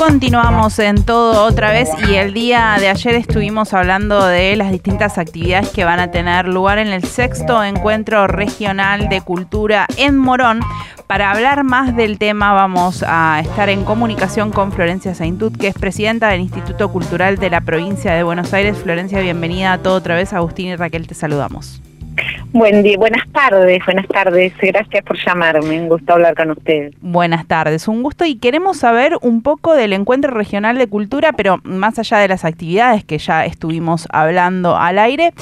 Continuamos en todo otra vez y el día de ayer estuvimos hablando de las distintas actividades que van a tener lugar en el sexto encuentro regional de cultura en Morón. Para hablar más del tema vamos a estar en comunicación con Florencia Saintud, que es presidenta del Instituto Cultural de la provincia de Buenos Aires. Florencia, bienvenida a todo otra vez. Agustín y Raquel, te saludamos. Buen día, buenas tardes, buenas tardes. Gracias por llamarme. Un gusto hablar con ustedes. Buenas tardes, un gusto y queremos saber un poco del encuentro regional de cultura, pero más allá de las actividades que ya estuvimos hablando al aire,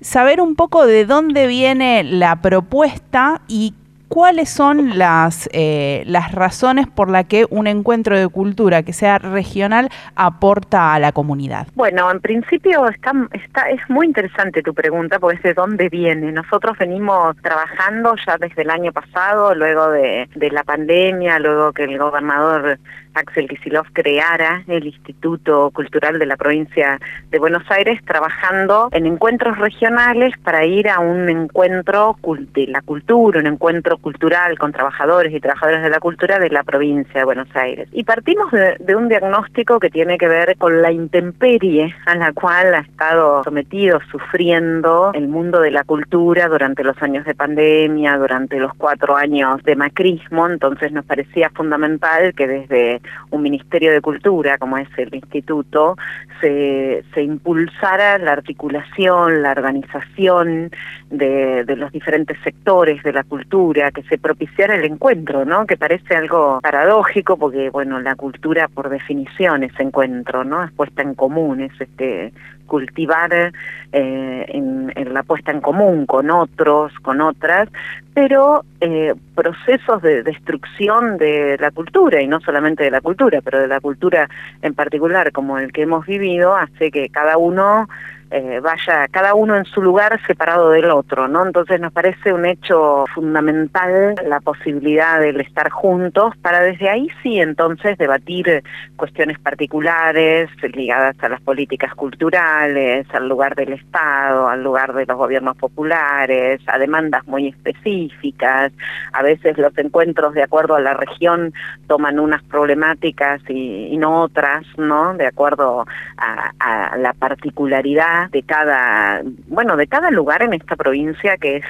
saber un poco de dónde viene la propuesta y ¿cuáles son las, eh, las razones por las que un encuentro de cultura que sea regional aporta a la comunidad? Bueno, en principio está, está, es muy interesante tu pregunta, porque es de dónde viene. Nosotros venimos trabajando ya desde el año pasado, luego de, de la pandemia, luego que el gobernador Axel Kicillof creara el Instituto Cultural de la provincia de Buenos Aires, trabajando en encuentros regionales para ir a un encuentro de la cultura, un encuentro cultural con trabajadores y trabajadoras de la cultura de la provincia de Buenos Aires. Y partimos de, un diagnóstico que tiene que ver con la intemperie a la cual ha estado sometido, sufriendo el mundo de la cultura durante los años de pandemia, durante los cuatro años de macrismo, entonces nos parecía fundamental que desde un Ministerio de Cultura, como es el Instituto, se, se impulsara la articulación, la organización de, los diferentes sectores de la cultura, que se propiciara el encuentro, ¿no? Que parece algo paradójico porque, bueno, la cultura por definición es encuentro, ¿no? Es puesta en común, es este cultivar eh, en, en, la puesta en común con otros, con otras, pero eh, procesos de destrucción de la cultura, y no solamente de la cultura, pero de la cultura en particular, como el que hemos vivido, hace que cada uno eh, vaya cada uno en su lugar separado del otro, ¿no? Entonces nos parece un hecho fundamental la posibilidad del estar juntos para desde ahí sí entonces debatir cuestiones particulares ligadas a las políticas culturales, al lugar del Estado, al lugar de los gobiernos populares, a demandas muy específicas. A veces los encuentros de acuerdo a la región toman unas problemáticas y, no otras, ¿no? De acuerdo a la particularidad de cada, bueno, de cada lugar en esta provincia que es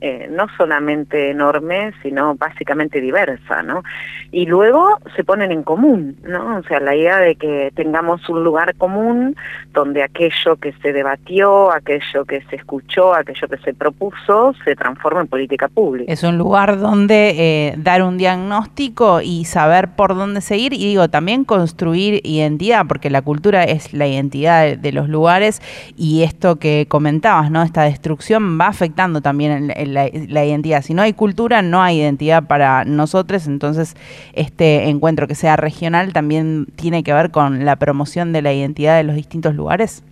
eh, no solamente enorme, sino básicamente diversa, ¿no? Y luego se ponen en común, ¿no? O sea, la idea de que tengamos un lugar común donde aquello que se debatió, aquello que se escuchó, aquello que se propuso, se transforma en política pública. Es un lugar donde eh, dar un diagnóstico y saber por dónde seguir y digo, también construir identidad, porque la cultura es la identidad de, los lugares y esto que comentabas, ¿no? Esta destrucción va afectando también el la, identidad. Si no hay cultura, no hay identidad para nosotros, entonces este encuentro que sea regional también tiene que ver con la promoción de la identidad de los distintos lugares.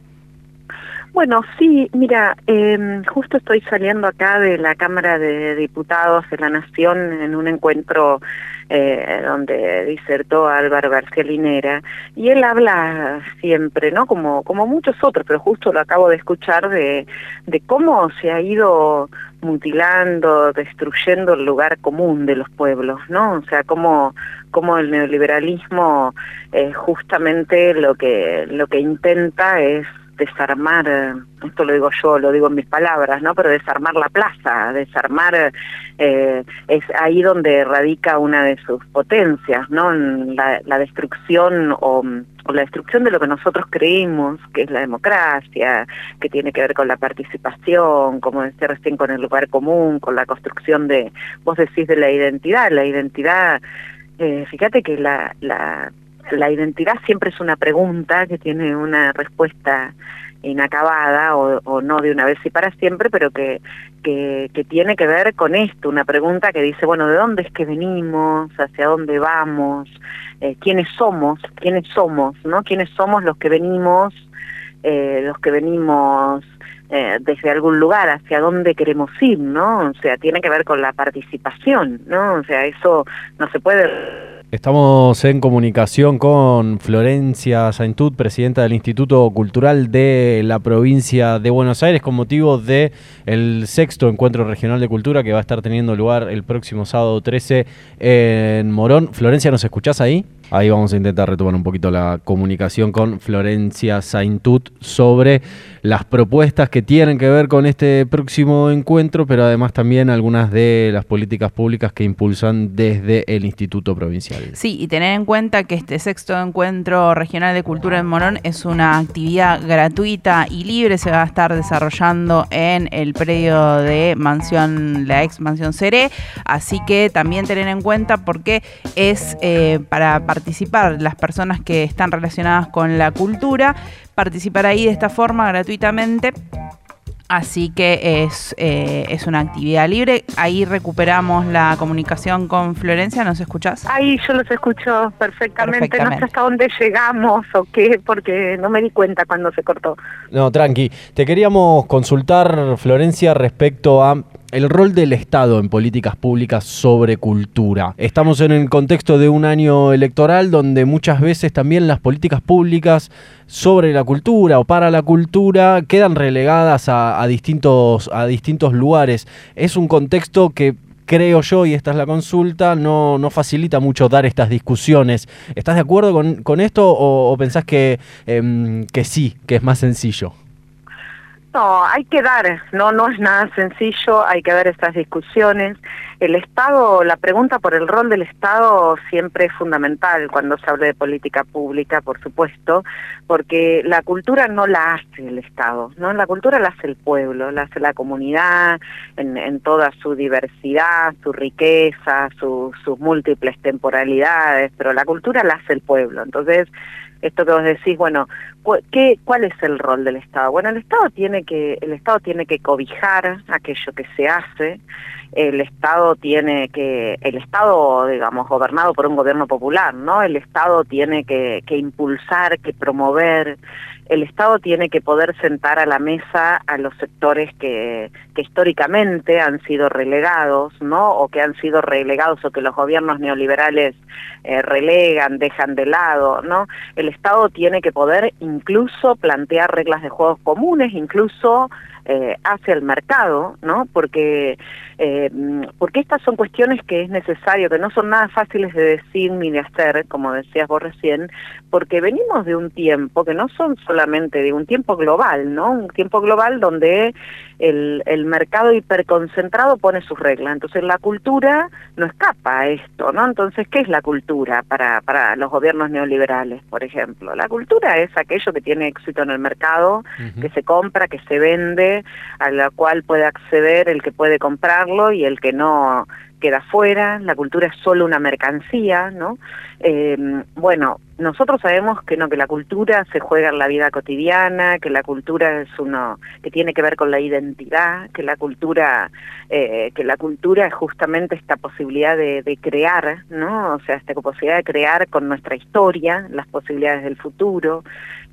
Bueno, sí, mira, eh, justo estoy saliendo acá de la Cámara de Diputados de la Nación en un encuentro eh, donde disertó Álvaro García Linera, y él habla siempre, ¿no? Como, como muchos otros, pero justo lo acabo de escuchar de, de cómo se ha ido mutilando, destruyendo el lugar común de los pueblos, ¿no? O sea, cómo, cómo el neoliberalismo eh, justamente lo que, lo que intenta es desarmar, esto lo digo yo, lo digo en mis palabras, ¿no? Pero desarmar la plaza, desarmar, eh, es ahí donde radica una de sus potencias, ¿no? La, la destrucción o, o, la destrucción de lo que nosotros creímos que es la democracia, que tiene que ver con la participación, como decía recién, con el lugar común, con la construcción de, vos decís de la identidad, la identidad, eh, fíjate que la, la la identidad siempre es una pregunta que tiene una respuesta inacabada o, o, no de una vez y para siempre, pero que, que, que, tiene que ver con esto, una pregunta que dice, bueno, ¿de dónde es que venimos? ¿Hacia dónde vamos? Eh, ¿Quiénes somos? ¿Quiénes somos? ¿No? ¿Quiénes somos los que venimos? Eh, los que venimos eh, desde algún lugar, hacia dónde queremos ir, ¿no? O sea, tiene que ver con la participación, ¿no? O sea, eso no se puede Estamos en comunicación con Florencia Saintud, presidenta del Instituto Cultural de la provincia de Buenos Aires, con motivo de el sexto encuentro regional de cultura que va a estar teniendo lugar el próximo sábado 13 en Morón. Florencia, ¿nos escuchás ahí? Ahí vamos a intentar retomar un poquito la comunicación con Florencia Saintut sobre las propuestas que tienen que ver con este próximo encuentro, pero además también algunas de las políticas públicas que impulsan desde el Instituto Provincial. Sí, y tener en cuenta que este sexto encuentro regional de cultura en Morón es una actividad gratuita y libre, se va a estar desarrollando en el predio de mansión, la ex mansión Seré, así que también tener en cuenta porque es eh, para participar las personas que están relacionadas con la cultura, participar ahí de esta forma gratuitamente. Así que es, eh, es una actividad libre. Ahí recuperamos la comunicación con Florencia. ¿Nos escuchás? Ahí yo los escucho perfectamente. No sé hasta dónde llegamos o qué, porque no me di cuenta cuando se cortó. No, tranqui. Te queríamos consultar, Florencia, respecto a el rol del Estado en políticas públicas sobre cultura. Estamos en el contexto de un año electoral donde muchas veces también las políticas públicas sobre la cultura o para la cultura quedan relegadas a, distintos, a distintos lugares. Es un contexto que creo yo, y esta es la consulta, no, no facilita mucho dar estas discusiones. ¿Estás de acuerdo con, esto o, pensás que, em, que sí, que es más sencillo? No, hay que dar, no, no es nada sencillo, hay que dar estas discusiones. El Estado, la pregunta por el rol del Estado siempre es fundamental cuando se habla de política pública, por supuesto, porque la cultura no la hace el Estado, ¿no? La cultura la hace el pueblo, la hace la comunidad en, en toda su diversidad, su riqueza, sus múltiples temporalidades, pero la cultura la hace el pueblo. Entonces, esto que vos decís, bueno, ¿qué, ¿cuál es el rol del Estado? Bueno, el Estado tiene que, el Estado tiene que cobijar aquello que se hace, el Estado tiene que, el Estado, digamos, gobernado por un gobierno popular, ¿no? El Estado tiene que, que impulsar, que promover, el Estado tiene que poder sentar a la mesa a los sectores que, históricamente han sido relegados, ¿no? O que han sido relegados o que los gobiernos neoliberales eh, relegan, dejan de lado, ¿no? El Estado tiene que poder incluso plantear reglas de juegos comunes, incluso eh, hacia el mercado, ¿no? Porque, eh, porque estas son cuestiones que es necesario, que no son nada fáciles de decir ni de hacer, como decías vos recién, porque venimos de un tiempo que no son solamente de un tiempo global, ¿no? Un tiempo global donde el, el mercado hiperconcentrado pone sus reglas. Entonces la cultura no escapa a esto, ¿no? Entonces, ¿qué es la cultura para, para los gobiernos neoliberales, por ejemplo? La cultura es aquello que tiene éxito en el mercado, que se compra, que se vende, a la cual puede acceder el que puede comprarlo y el que no queda fuera, la cultura es solo una mercancía, ¿no? Eh, bueno, nosotros sabemos que no, que la cultura se juega en la vida cotidiana, que la cultura es uno que tiene que ver con la identidad, que la cultura, eh, que la cultura es justamente esta posibilidad de, de, crear, ¿no? O sea, esta posibilidad de crear con nuestra historia, las posibilidades del futuro,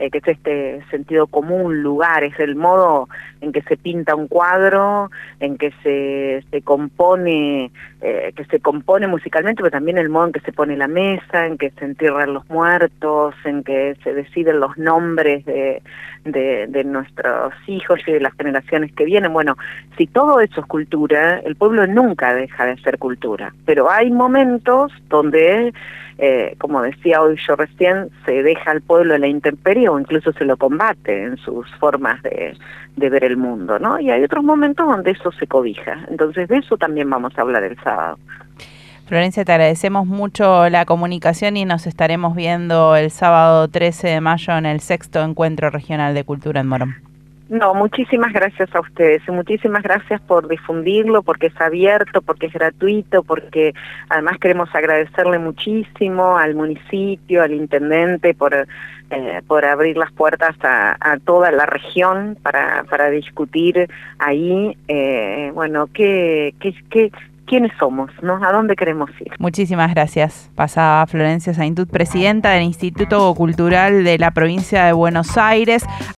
eh, que es este sentido común, lugar, es el modo en que se pinta un cuadro, en que se, se compone, eh, que se compone musicalmente, pero también el modo en que se pone la mesa, en que se entierran los muertos, en que se deciden los nombres de, de, de nuestros hijos y de las generaciones que vienen. Bueno, si todo eso es cultura, el pueblo nunca deja de ser cultura, pero hay momentos donde eh, como decía hoy yo recién, se deja al pueblo en la intemperie o incluso se lo combate en sus formas de, de ver el mundo, ¿no? Y hay otros momentos donde eso se cobija. Entonces de eso también vamos a hablar el sábado. Florencia, te agradecemos mucho la comunicación y nos estaremos viendo el sábado 13 de mayo en el sexto Encuentro Regional de Cultura en Morón. No, muchísimas gracias a ustedes y muchísimas gracias por difundirlo, porque es abierto, porque es gratuito, porque además queremos agradecerle muchísimo al municipio, al intendente por, eh, por abrir las puertas a, toda la región para, para discutir ahí, eh, bueno, qué, qué, quiénes somos, ¿no? ¿A dónde queremos ir? Muchísimas gracias. Pasaba Florencia Saintut, presidenta del Instituto Cultural de la provincia de Buenos Aires.